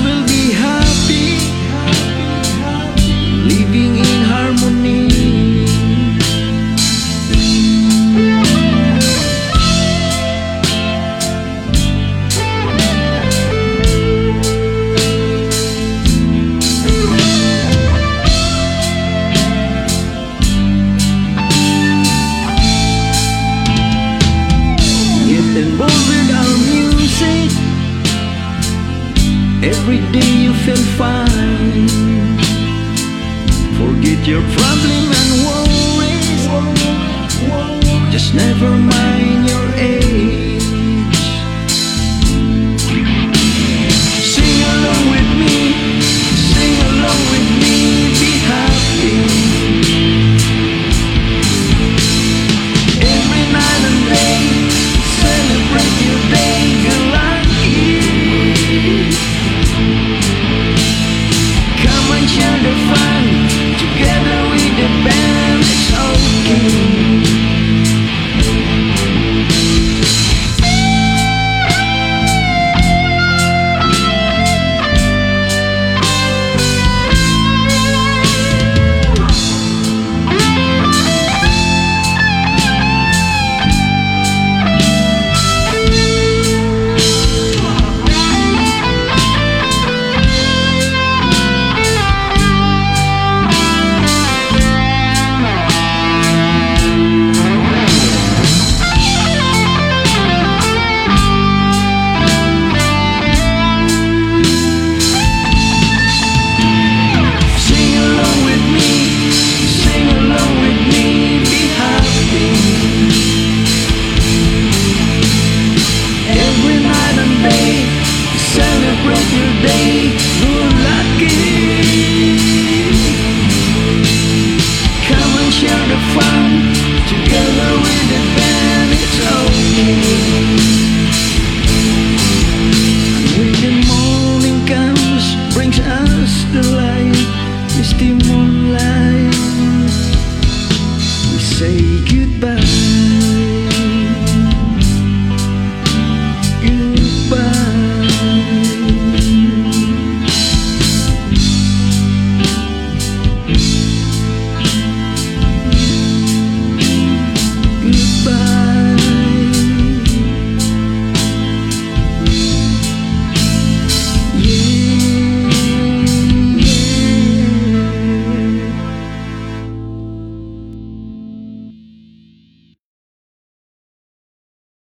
will be Every day you feel fine. Forget your problem and worries. Just never mind your together.